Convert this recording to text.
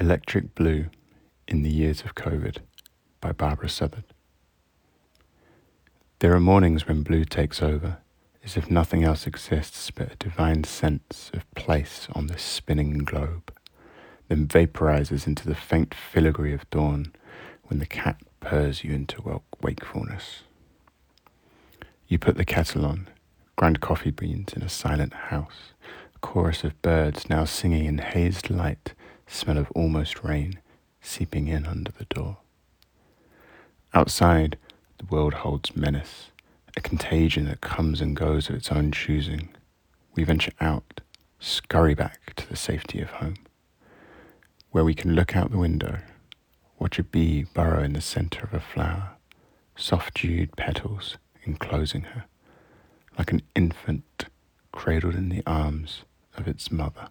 Electric Blue in the Years of COVID by Barbara Southard. There are mornings when blue takes over, as if nothing else exists but a divine sense of place on this spinning globe, then vaporizes into the faint filigree of dawn when the cat purrs you into wakefulness. You put the kettle on, grind coffee beans in a silent house, a chorus of birds now singing in hazed light smell of almost rain seeping in under the door. Outside, the world holds menace, a contagion that comes and goes of its own choosing. We venture out, scurry back to the safety of home, where we can look out the window, watch a bee burrow in the center of a flower, soft dewed petals enclosing her, like an infant cradled in the arms of its mother.